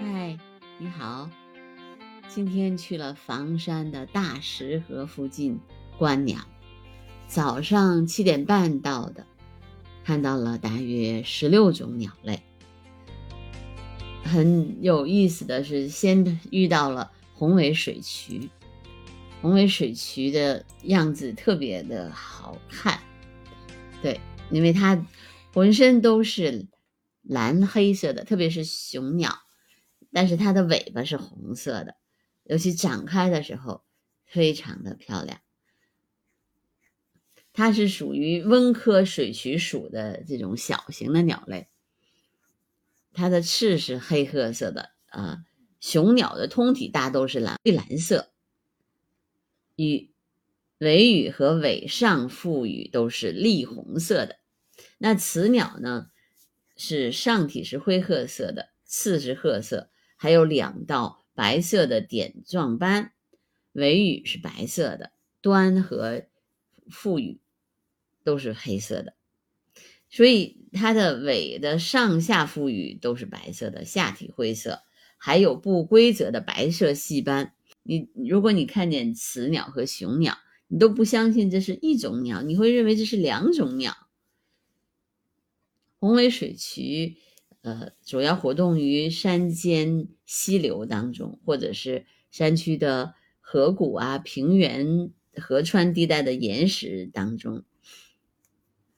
嗨，你好。今天去了房山的大石河附近观鸟，早上七点半到的，看到了大约十六种鸟类。很有意思的是，先遇到了红尾水渠。红尾水渠的样子特别的好看，对，因为它浑身都是蓝黑色的，特别是雄鸟。但是它的尾巴是红色的，尤其展开的时候非常的漂亮。它是属于温科水渠属的这种小型的鸟类。它的翅是黑褐色的，啊，雄鸟的通体大都是蓝绿蓝色，与尾羽和尾上腹羽都是栗红色的。那雌鸟呢，是上体是灰褐色的，翅是褐色。还有两道白色的点状斑，尾羽是白色的，端和腹羽都是黑色的，所以它的尾的上下腹羽都是白色的，下体灰色，还有不规则的白色细斑。你如果你看见雌鸟和雄鸟，你都不相信这是一种鸟，你会认为这是两种鸟。红尾水渠。呃，主要活动于山间溪流当中，或者是山区的河谷啊、平原、河川地带的岩石当中，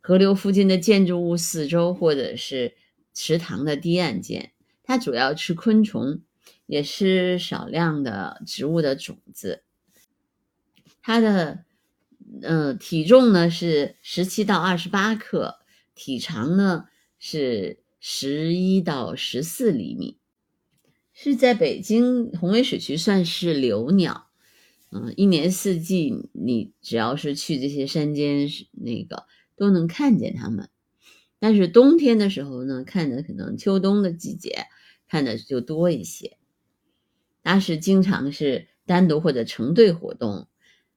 河流附近的建筑物四周，或者是池塘的堤岸间。它主要吃昆虫，也吃少量的植物的种子。它的呃体重呢是十七到二十八克，体长呢是。十一到十四厘米，是在北京红尾水渠算是留鸟，嗯，一年四季你只要是去这些山间，那个都能看见它们。但是冬天的时候呢，看的可能秋冬的季节看的就多一些。它是经常是单独或者成对活动。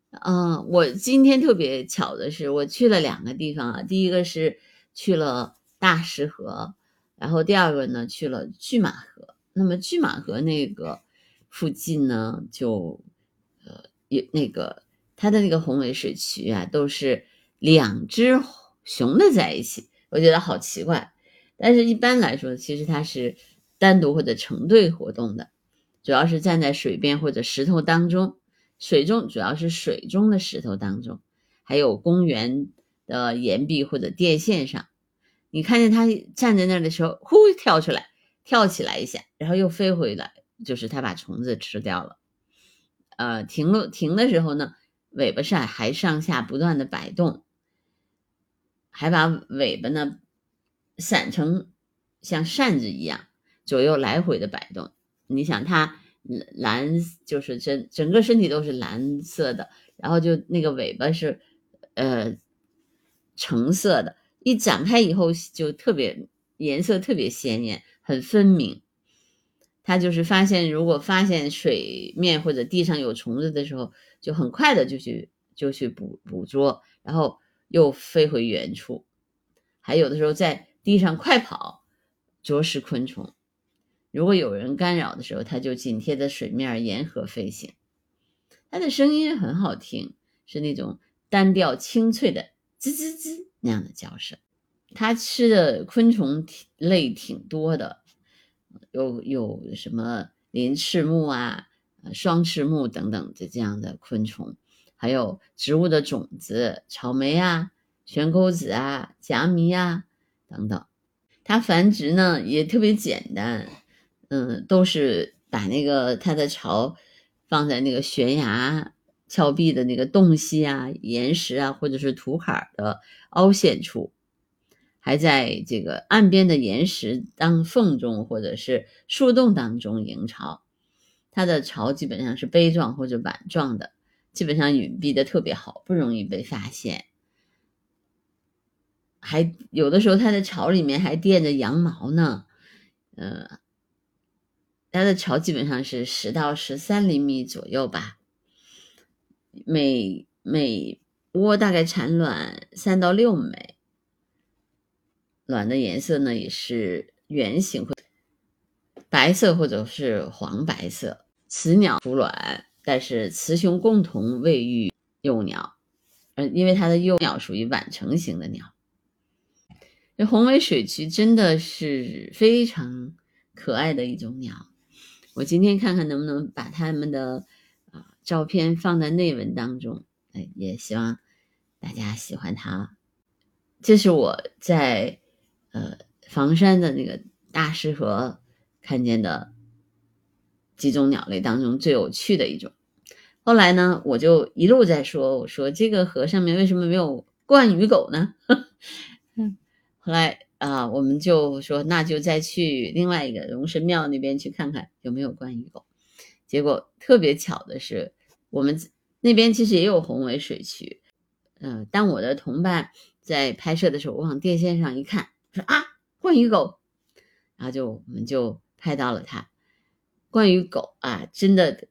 啊，我今天特别巧的是，我去了两个地方啊，第一个是去了大石河。然后第二个呢，去了拒马河。那么拒马河那个附近呢，就呃有那个它的那个红尾水渠啊，都是两只雄的在一起，我觉得好奇怪。但是一般来说，其实它是单独或者成对活动的，主要是站在水边或者石头当中，水中主要是水中的石头当中，还有公园的岩壁或者电线上。你看见它站在那儿的时候，呼跳出来，跳起来一下，然后又飞回来，就是它把虫子吃掉了。呃，停了停的时候呢，尾巴上还上下不断的摆动，还把尾巴呢散成像扇子一样左右来回的摆动。你想它蓝，就是整整个身体都是蓝色的，然后就那个尾巴是呃橙色的。一展开以后就特别颜色特别鲜艳，很分明。它就是发现，如果发现水面或者地上有虫子的时候，就很快的就去就去捕捕捉，然后又飞回原处。还有的时候在地上快跑，啄食昆虫。如果有人干扰的时候，它就紧贴着水面沿河飞行。它的声音很好听，是那种单调清脆的吱吱吱。那样的叫声，它吃的昆虫类挺多的，有有什么鳞翅目啊、双翅目等等的这样的昆虫，还有植物的种子，草莓啊、悬钩子啊、甲米啊等等。它繁殖呢也特别简单，嗯，都是把那个它的巢放在那个悬崖。峭壁的那个洞隙啊、岩石啊，或者是土坎的凹陷处，还在这个岸边的岩石当缝中，或者是树洞当中营巢。它的巢基本上是杯状或者碗状的，基本上隐蔽的特别好，不容易被发现。还有的时候，它的巢里面还垫着羊毛呢。呃，它的巢基本上是十到十三厘米左右吧。每每窝大概产卵三到六枚，卵的颜色呢也是圆形或，白色或者是黄白色。雌鸟孵卵，但是雌雄共同喂育幼鸟，嗯，因为它的幼鸟属于晚成型的鸟。这红尾水渠真的是非常可爱的一种鸟。我今天看看能不能把它们的照片放在内文当中，哎，也希望大家喜欢它。这是我在呃房山的那个大石河看见的。几种鸟类当中最有趣的一种。后来呢，我就一路在说，我说这个河上面为什么没有冠鱼狗呢？后来啊，我们就说那就再去另外一个龙神庙那边去看看有没有冠鱼狗。结果特别巧的是，我们那边其实也有红尾水渠。嗯，当我的同伴在拍摄的时候，我往电线上一看，说啊，冠鱼狗，然后就我们就拍到了它。关于狗啊，真的，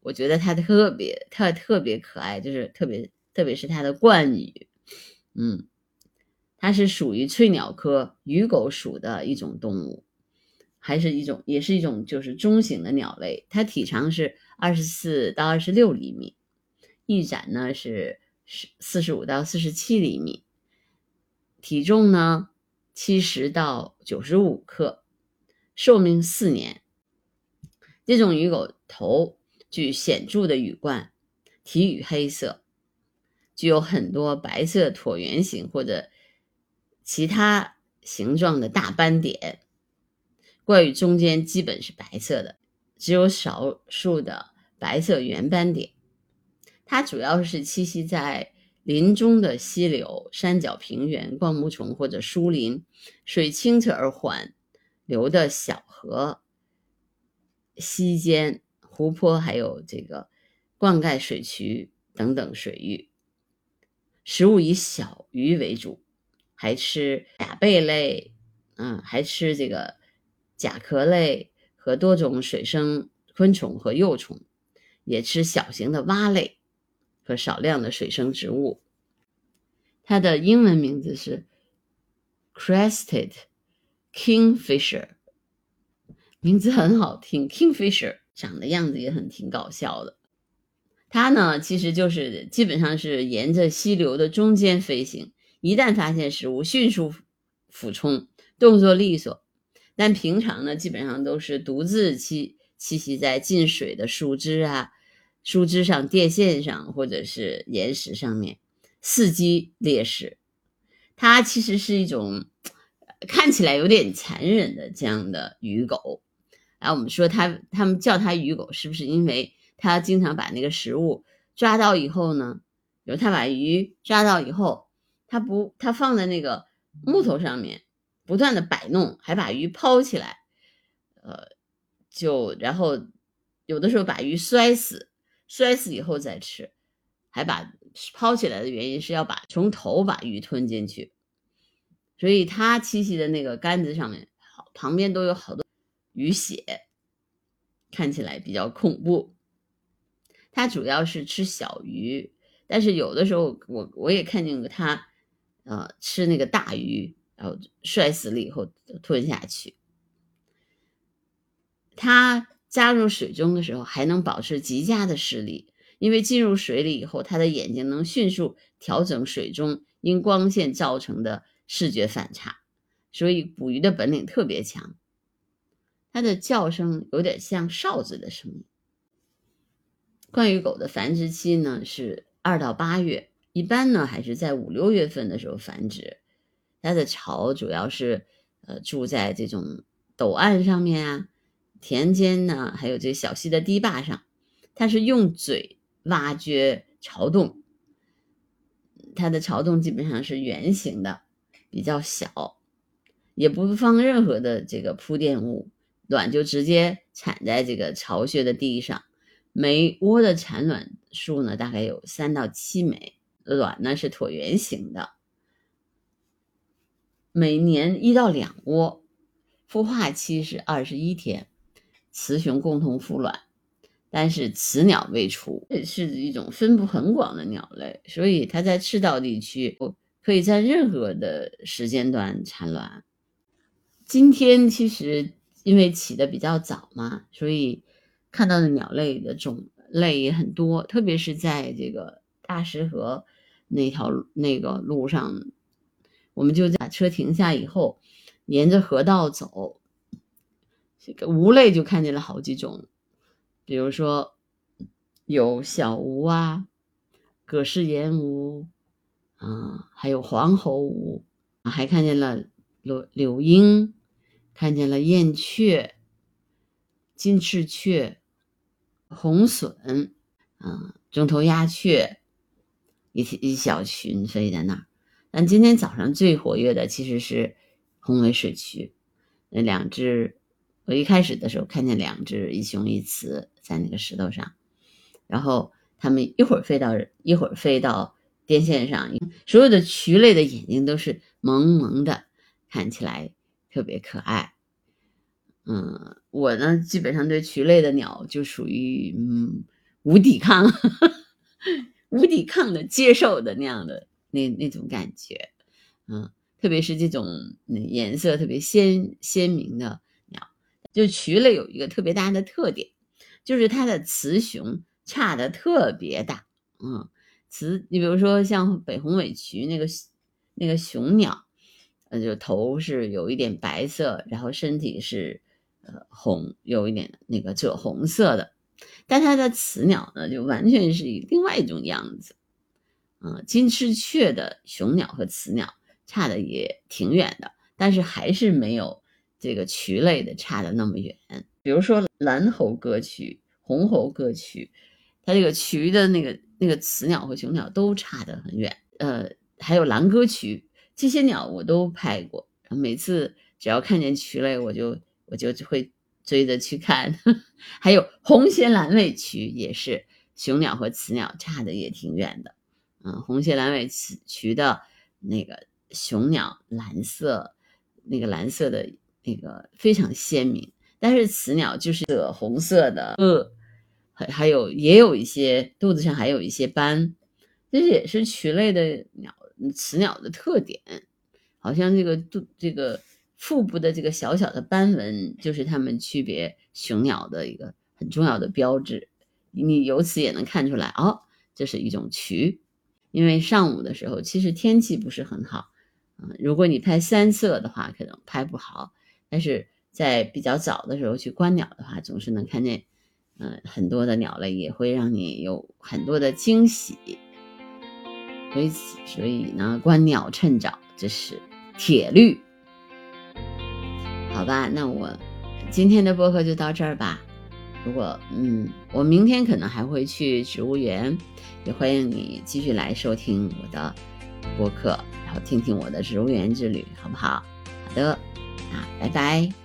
我觉得它特别，它特别可爱，就是特别，特别是它的冠羽，嗯，它是属于翠鸟科鱼狗属的一种动物，还是一种，也是一种就是中型的鸟类。它体长是二十四到二十六厘米，翼展呢是是四十五到四十七厘米，体重呢七十到九十五克，寿命四年。这种鱼狗头具显著的羽冠，体羽黑色，具有很多白色椭圆形或者其他形状的大斑点，冠羽中间基本是白色的，只有少数的白色圆斑点。它主要是栖息在林中的溪流、山脚平原、灌木丛或者疏林、水清澈而缓流的小河。溪间、湖泊，还有这个灌溉水渠等等水域，食物以小鱼为主，还吃甲贝类，嗯，还吃这个甲壳类和多种水生昆虫和幼虫，也吃小型的蛙类和少量的水生植物。它的英文名字是 Crested Kingfisher。名字很好听，Kingfisher 长的样子也很挺搞笑的。它呢，其实就是基本上是沿着溪流的中间飞行，一旦发现食物，迅速俯冲，动作利索。但平常呢，基本上都是独自栖栖息在进水的树枝啊、树枝上、电线上或者是岩石上面，伺机猎食。它其实是一种看起来有点残忍的这样的鱼狗。然后我们说他他们叫它鱼狗，是不是因为它经常把那个食物抓到以后呢？比如他把鱼抓到以后，他不他放在那个木头上面，不断的摆弄，还把鱼抛起来，呃，就然后有的时候把鱼摔死，摔死以后再吃，还把抛起来的原因是要把从头把鱼吞进去，所以它栖息的那个杆子上面，旁边都有好多。鱼血看起来比较恐怖，它主要是吃小鱼，但是有的时候我我也看见过它，呃，吃那个大鱼，然后摔死了以后吞下去。它加入水中的时候还能保持极佳的视力，因为进入水里以后，它的眼睛能迅速调整水中因光线造成的视觉反差，所以捕鱼的本领特别强。它的叫声有点像哨子的声音。冠羽狗的繁殖期呢是二到八月，一般呢还是在五六月份的时候繁殖。它的巢主要是呃住在这种陡岸上面啊、田间呢，还有这小溪的堤坝上。它是用嘴挖掘巢洞，它的巢洞基本上是圆形的，比较小，也不放任何的这个铺垫物。卵就直接产在这个巢穴的地上，每窝的产卵数呢大概有三到七枚，卵呢是椭圆形的，每年一到两窝，孵化期是二十一天，雌雄共同孵卵，但是雌鸟未出，是一种分布很广的鸟类，所以它在赤道地区可以在任何的时间段产卵。今天其实。因为起的比较早嘛，所以看到的鸟类的种类也很多，特别是在这个大石河那条那个路上，我们就把车停下以后，沿着河道走，这个吴类就看见了好几种，比如说有小吴啊、葛氏岩吴啊，还有黄喉吴，还看见了柳柳莺。看见了燕雀、金翅雀、红隼，啊，中头鸦雀，一一小群飞在那儿。但今天早上最活跃的其实是红尾水渠，那两只，我一开始的时候看见两只一雄一雌在那个石头上，然后它们一会儿飞到一会儿飞到电线上，所有的渠类的眼睛都是萌萌的，看起来。特别可爱，嗯，我呢基本上对渠类的鸟就属于嗯无抵抗、无抵抗 的接受的那样的那那种感觉，嗯，特别是这种颜色特别鲜鲜明的鸟，就渠类有一个特别大的特点，就是它的雌雄差的特别大，嗯，雌你比如说像北红尾渠那个那个雄鸟。呃就头是有一点白色，然后身体是呃红，有一点那个赭红色的。但它的雌鸟呢，就完全是另外一种样子。嗯，金翅雀的雄鸟和雌鸟差的也挺远的，但是还是没有这个渠类的差的那么远。比如说蓝喉歌曲、红喉歌曲，它这个渠的那个那个雌鸟和雄鸟都差得很远。呃，还有蓝歌曲。这些鸟我都拍过，每次只要看见渠类，我就我就会追着去看。还有红衔蓝尾渠也是雄鸟和雌鸟差的也挺远的。嗯，红蝎蓝尾渠的那个雄鸟蓝色，那个蓝色的那个非常鲜明，但是雌鸟就是红色的，呃，还还有也有一些肚子上还有一些斑，这也是渠类的鸟。雌鸟的特点，好像这个肚这个腹部的这个小小的斑纹，就是它们区别雄鸟的一个很重要的标志。你由此也能看出来，哦，这是一种渠。因为上午的时候其实天气不是很好，嗯，如果你拍三色的话，可能拍不好。但是在比较早的时候去观鸟的话，总是能看见，嗯，很多的鸟类也会让你有很多的惊喜。所以，所以呢，观鸟趁早，这是铁律。好吧，那我今天的播客就到这儿吧。如果嗯，我明天可能还会去植物园，也欢迎你继续来收听我的播客，然后听听我的植物园之旅，好不好？好的，啊，拜拜。